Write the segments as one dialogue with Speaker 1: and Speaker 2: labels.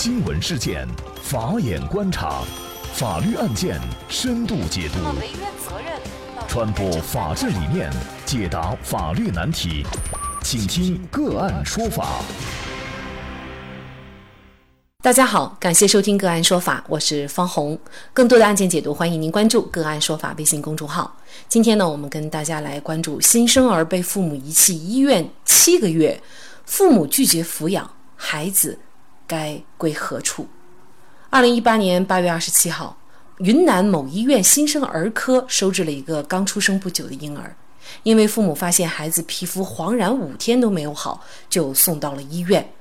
Speaker 1: 新闻事件，法眼观察，法律案件深度解读，传播法治理念，解答法律难题，请听个案说法。
Speaker 2: 大家好，感谢收听个案说法，我是方红。更多的案件解读，欢迎您关注个案说法微信公众号。今天呢，我们跟大家来关注新生儿被父母遗弃医院七个月，父母拒绝抚养孩子。该归何处？二零一八年八月二十七号，云南某医院新生儿科收治了一个刚出生不久的婴儿，因为父母发现孩子皮肤黄疸五天都没有好，就送到了医院。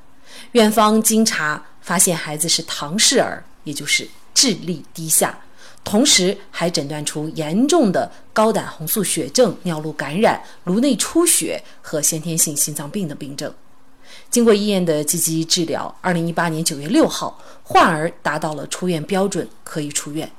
Speaker 2: 院方经查发现孩子是唐氏儿，也就是智力低下，同时还诊断出严重的高胆红素血症、尿路感染、颅内出血和先天性心脏病的病症。经过医院的积极治疗，二零一八年九月六号，患儿达到了出院标准，可以出院。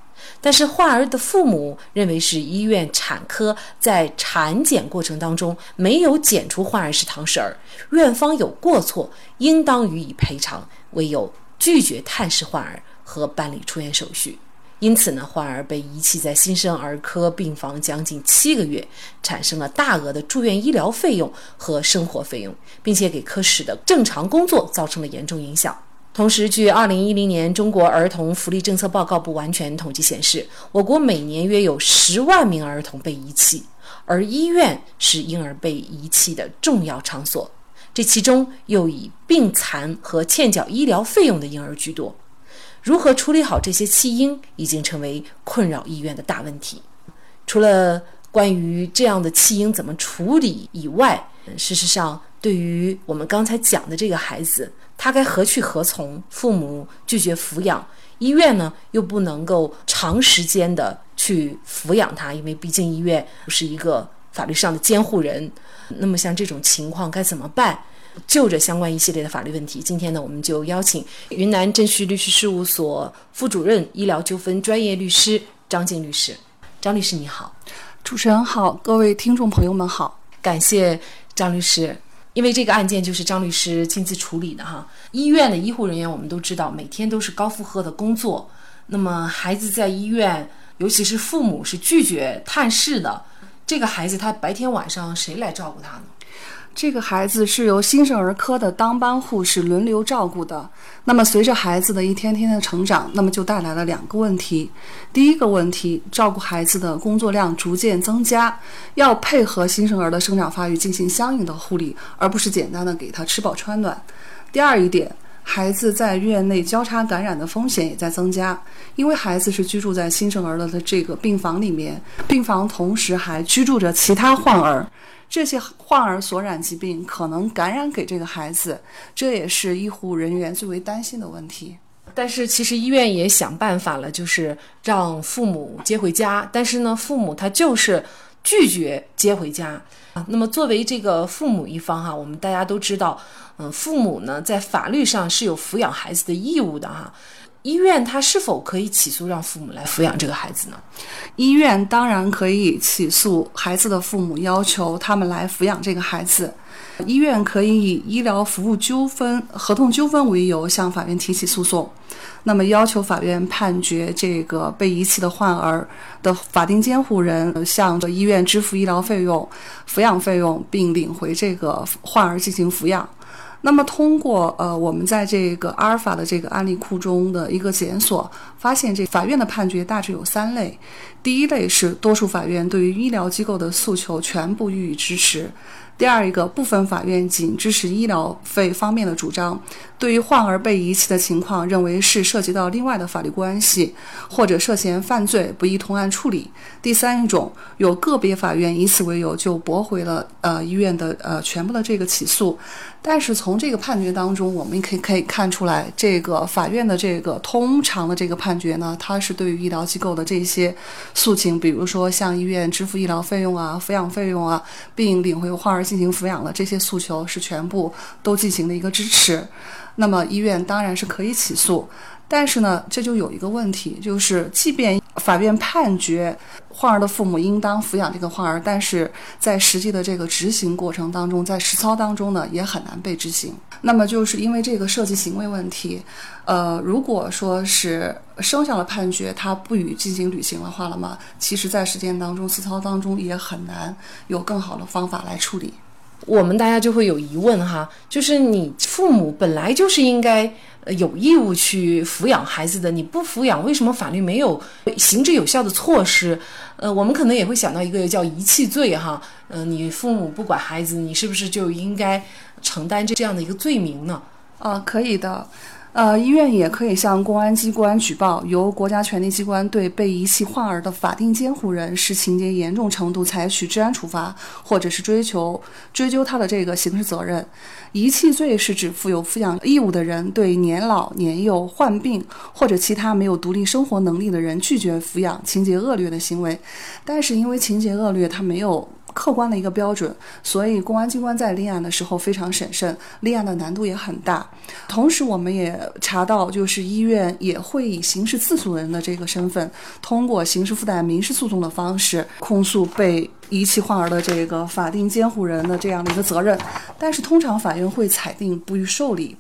Speaker 2: 但是患儿的父母认为是医院产科在产检过程当中没有检出患儿是唐氏儿，院方有过错，应当予以赔偿，唯有拒绝探视患儿和办理出院手续。因此呢，患儿被遗弃在新生儿科病房将近七个月，产生了大额的住院医疗费用和生活费用，并且给科室的正常工作造成了严重影响。同时，据2010年中国儿童福利政策报告不完全统计显示，我国每年约有十万名儿童被遗弃，而医院是婴儿被遗弃的重要场所，这其中又以病残和欠缴医疗费用的婴儿居多。如何处理好这些弃婴，已经成为困扰医院的大问题。除了关于这样的弃婴怎么处理以外，事实上，对于我们刚才讲的这个孩子，他该何去何从？父母拒绝抚养，医院呢又不能够长时间的去抚养他，因为毕竟医院不是一个法律上的监护人。那么像这种情况该怎么办？就着相关一系列的法律问题，今天呢，我们就邀请云南正旭律师事务所副主任、医疗纠纷专业律师张静律师。张律师你好，
Speaker 3: 主持人好，各位听众朋友们好，
Speaker 2: 感谢张律师，因为这个案件就是张律师亲自处理的哈。医院的医护人员我们都知道，每天都是高负荷的工作，那么孩子在医院，尤其是父母是拒绝探视的，这个孩子他白天晚上谁来照顾他呢？
Speaker 3: 这个孩子是由新生儿科的当班护士轮流照顾的。那么，随着孩子的一天天的成长，那么就带来了两个问题。第一个问题，照顾孩子的工作量逐渐增加，要配合新生儿的生长发育进行相应的护理，而不是简单的给他吃饱穿暖。第二一点，孩子在院内交叉感染的风险也在增加，因为孩子是居住在新生儿的这个病房里面，病房同时还居住着其他患儿。这些患儿所染疾病可能感染给这个孩子，这也是医护人员最为担心的问题。
Speaker 2: 但是其实医院也想办法了，就是让父母接回家。但是呢，父母他就是拒绝接回家啊。那么作为这个父母一方哈，我们大家都知道，嗯，父母呢在法律上是有抚养孩子的义务的哈。医院他是否可以起诉让父母来抚养这个孩子呢？
Speaker 3: 医院当然可以起诉孩子的父母，要求他们来抚养这个孩子。医院可以以医疗服务纠纷、合同纠纷为由向法院提起诉讼，那么要求法院判决这个被遗弃的患儿的法定监护人向医院支付医疗费用、抚养费用，并领回这个患儿进行抚养。那么，通过呃，我们在这个阿尔法的这个案例库中的一个检索，发现这法院的判决大致有三类。第一类是多数法院对于医疗机构的诉求全部予以支持。第二一个部分法院仅支持医疗费方面的主张，对于患儿被遗弃的情况，认为是涉及到另外的法律关系或者涉嫌犯罪，不宜同案处理。第三一种，有个别法院以此为由就驳回了呃医院的呃全部的这个起诉。但是从这个判决当中，我们可以可以看出来，这个法院的这个通常的这个判决呢，它是对于医疗机构的这些诉请，比如说向医院支付医疗费用啊、抚养费用啊，并领回患儿。进行抚养了，这些诉求是全部都进行了一个支持，那么医院当然是可以起诉，但是呢，这就有一个问题，就是即便法院判决患儿的父母应当抚养这个患儿，但是在实际的这个执行过程当中，在实操当中呢，也很难被执行。那么就是因为这个涉及行为问题，呃，如果说是生效的判决，他不予进行履行的话了嘛，其实在实践当中、实操当中也很难有更好的方法来处理。
Speaker 2: 我们大家就会有疑问哈，就是你父母本来就是应该有义务去抚养孩子的，你不抚养，为什么法律没有行之有效的措施？呃，我们可能也会想到一个叫遗弃罪哈，呃，你父母不管孩子，你是不是就应该承担这这样的一个罪名呢？
Speaker 3: 啊，可以的。呃，医院也可以向公安机关举报，由国家权力机关对被遗弃患儿的法定监护人视情节严重程度采取治安处罚，或者是追求追究他的这个刑事责任。遗弃罪是指负有抚养义务的人对年老、年幼、患病或者其他没有独立生活能力的人拒绝抚养，情节恶劣的行为。但是因为情节恶劣，他没有。客观的一个标准，所以公安机关在立案的时候非常审慎，立案的难度也很大。同时，我们也查到，就是医院也会以刑事自诉人的这个身份，通过刑事附带民事诉讼的方式控诉被遗弃患儿的这个法定监护人的这样的一个责任，但是通常法院会裁定不予受理。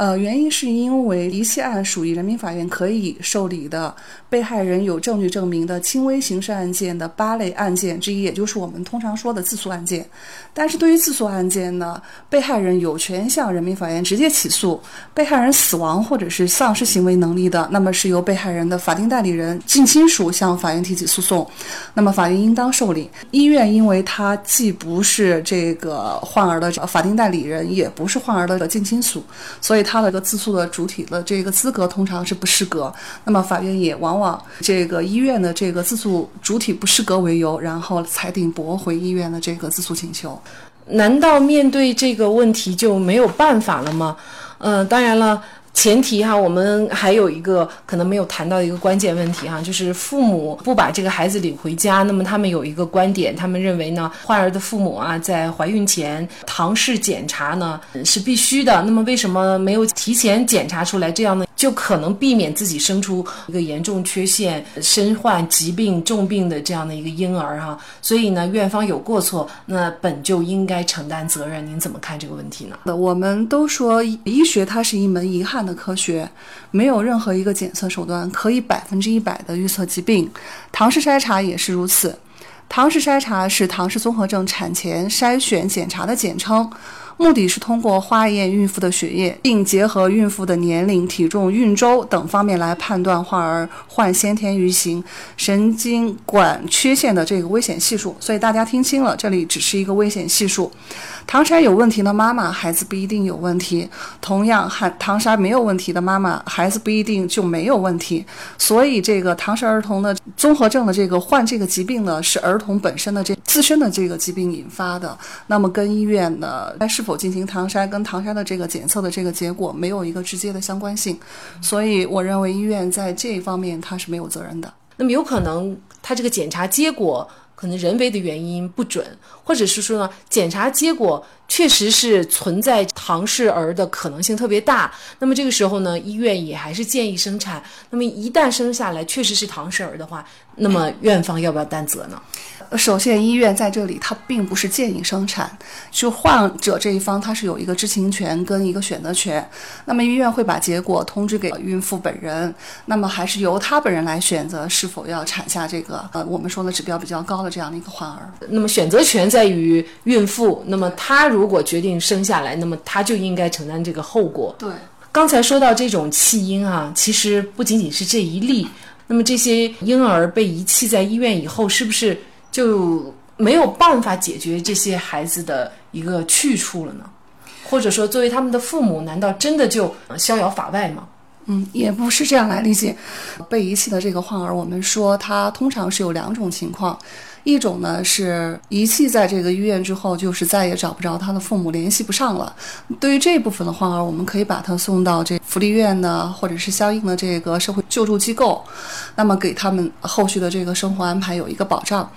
Speaker 3: 呃，原因是因为遗弃案属于人民法院可以受理的被害人有证据证明的轻微刑事案件的八类案件之一，也就是我们通常说的自诉案件。但是对于自诉案件呢，被害人有权向人民法院直接起诉。被害人死亡或者是丧失行为能力的，那么是由被害人的法定代理人、近亲属向法院提起诉讼，那么法院应当受理。医院因为他既不是这个患儿的法定代理人，也不是患儿的近亲属，所以。他的一个自诉的主体的这个资格通常是不适格，那么法院也往往这个医院的这个自诉主体不适格为由，然后裁定驳回医院的这个自诉请求。
Speaker 2: 难道面对这个问题就没有办法了吗？嗯，当然了。前提哈，我们还有一个可能没有谈到一个关键问题哈，就是父母不把这个孩子领回家，那么他们有一个观点，他们认为呢，患儿的父母啊，在怀孕前唐氏检查呢是必须的，那么为什么没有提前检查出来？这样呢，就可能避免自己生出一个严重缺陷、身患疾病重病的这样的一个婴儿哈。所以呢，院方有过错，那本就应该承担责任。您怎么看这个问题呢？
Speaker 3: 我们都说医学它是一门遗憾。的科学没有任何一个检测手段可以百分之一百的预测疾病，唐氏筛查也是如此。唐氏筛查是唐氏综合症产前筛选检查的简称。目的是通过化验孕妇的血液，并结合孕妇的年龄、体重、孕周等方面来判断患儿患先天愚型神经管缺陷的这个危险系数。所以大家听清了，这里只是一个危险系数。唐筛有问题的妈妈，孩子不一定有问题；同样，含唐筛没有问题的妈妈，孩子不一定就没有问题。所以，这个唐氏儿童的综合症的这个患这个疾病呢，是儿童本身的这自身的这个疾病引发的。那么，跟医院的是否进行唐筛跟唐筛的这个检测的这个结果没有一个直接的相关性，所以我认为医院在这一方面他是没有责任的。
Speaker 2: 那么有可能他这个检查结果可能人为的原因不准，或者是说呢检查结果确实是存在唐氏儿的可能性特别大，那么这个时候呢医院也还是建议生产。那么一旦生下来确实是唐氏儿的话，那么院方要不要担责呢？
Speaker 3: 首先，医院在这里，它并不是建议生产，就患者这一方，他是有一个知情权跟一个选择权。那么医院会把结果通知给孕妇本人，那么还是由她本人来选择是否要产下这个 呃我们说的指标比较高的这样的一个患儿。
Speaker 2: 那么选择权在于孕妇，那么她如果决定生下来，那么她就应该承担这个后果。
Speaker 3: 对，
Speaker 2: 刚才说到这种弃婴啊，其实不仅仅是这一例，那么这些婴儿被遗弃在医院以后，是不是？就没有办法解决这些孩子的一个去处了呢？或者说，作为他们的父母，难道真的就逍遥法外吗？
Speaker 3: 嗯，也不是这样来理解。被遗弃的这个患儿，我们说他通常是有两种情况。一种呢是遗弃在这个医院之后，就是再也找不着他的父母，联系不上了。对于这部分的患儿，我们可以把他送到这福利院呢，或者是相应的这个社会救助机构，那么给他们后续的这个生活安排有一个保障。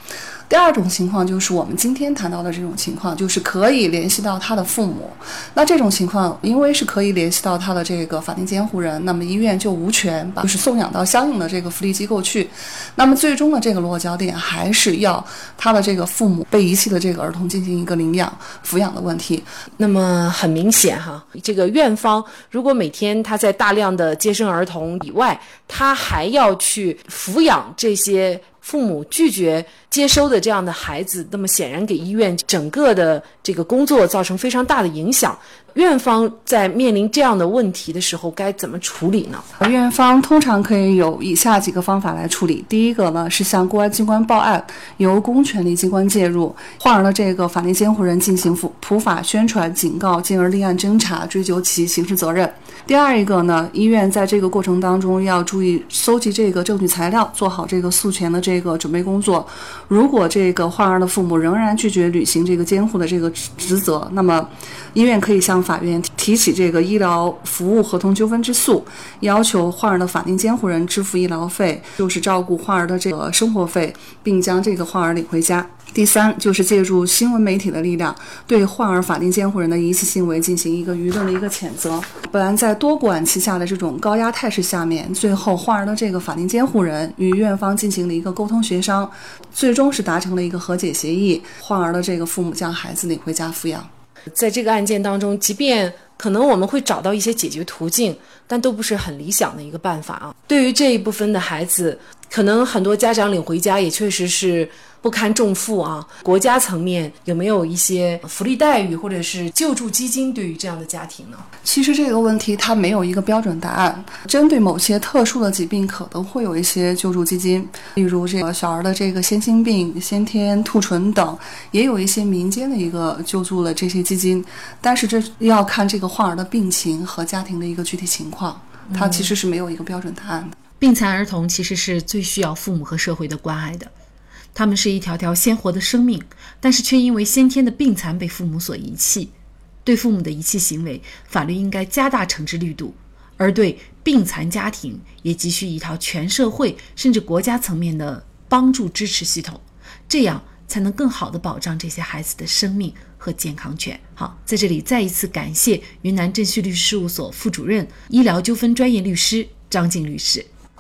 Speaker 3: 第二种情况就是我们今天谈到的这种情况，就是可以联系到他的父母。那这种情况，因为是可以联系到他的这个法定监护人，那么医院就无权把就是送养到相应的这个福利机构去。那么最终的这个落脚点还是要他的这个父母被遗弃的这个儿童进行一个领养抚养的问题。
Speaker 2: 那么很明显哈，这个院方如果每天他在大量的接生儿童以外，他还要去抚养这些。父母拒绝接收的这样的孩子，那么显然给医院整个的这个工作造成非常大的影响。院方在面临这样的问题的时候，该怎么处理呢？
Speaker 3: 院方通常可以有以下几个方法来处理。第一个呢，是向公安机关报案，由公权力机关介入，患儿的这个法定监护人进行普普法宣传、警告，进而立案侦查，追究其刑事责任。第二一个呢，医院在这个过程当中要注意搜集这个证据材料，做好这个诉权的这个准备工作。如果这个患儿的父母仍然拒绝履行这个监护的这个职责，那么医院可以向法院提起这个医疗服务合同纠纷之诉，要求患儿的法定监护人支付医疗费，就是照顾患儿的这个生活费，并将这个患儿领回家。第三，就是借助新闻媒体的力量，对患儿法定监护人的遗弃行为进行一个舆论的一个谴责。本案，在多管齐下的这种高压态势下面，最后患儿的这个法定监护人与院方进行了一个沟通协商，最终是达成了一个和解协议，患儿的这个父母将孩子领回家抚养。
Speaker 2: 在这个案件当中，即便可能我们会找到一些解决途径，但都不是很理想的一个办法啊。对于这一部分的孩子，可能很多家长领回家也确实是。不堪重负啊！国家层面有没有一些福利待遇或者是救助基金对于这样的家庭呢？
Speaker 3: 其实这个问题它没有一个标准答案。针对某些特殊的疾病，可能会有一些救助基金，例如这个小儿的这个先心病、先天兔唇等，也有一些民间的一个救助了这些基金。但是这要看这个患儿的病情和家庭的一个具体情况，它其实是没有一个标准答案的。
Speaker 2: 病残儿童其实是最需要父母和社会的关爱的。他们是一条条鲜活的生命，但是却因为先天的病残被父母所遗弃。对父母的遗弃行为，法律应该加大惩治力度；而对病残家庭，也急需一套全社会甚至国家层面的帮助支持系统，这样才能更好地保障这些孩子的生命和健康权。好，在这里再一次感谢云南正旭律师事务所副主任、医疗纠纷专业律师张静律师。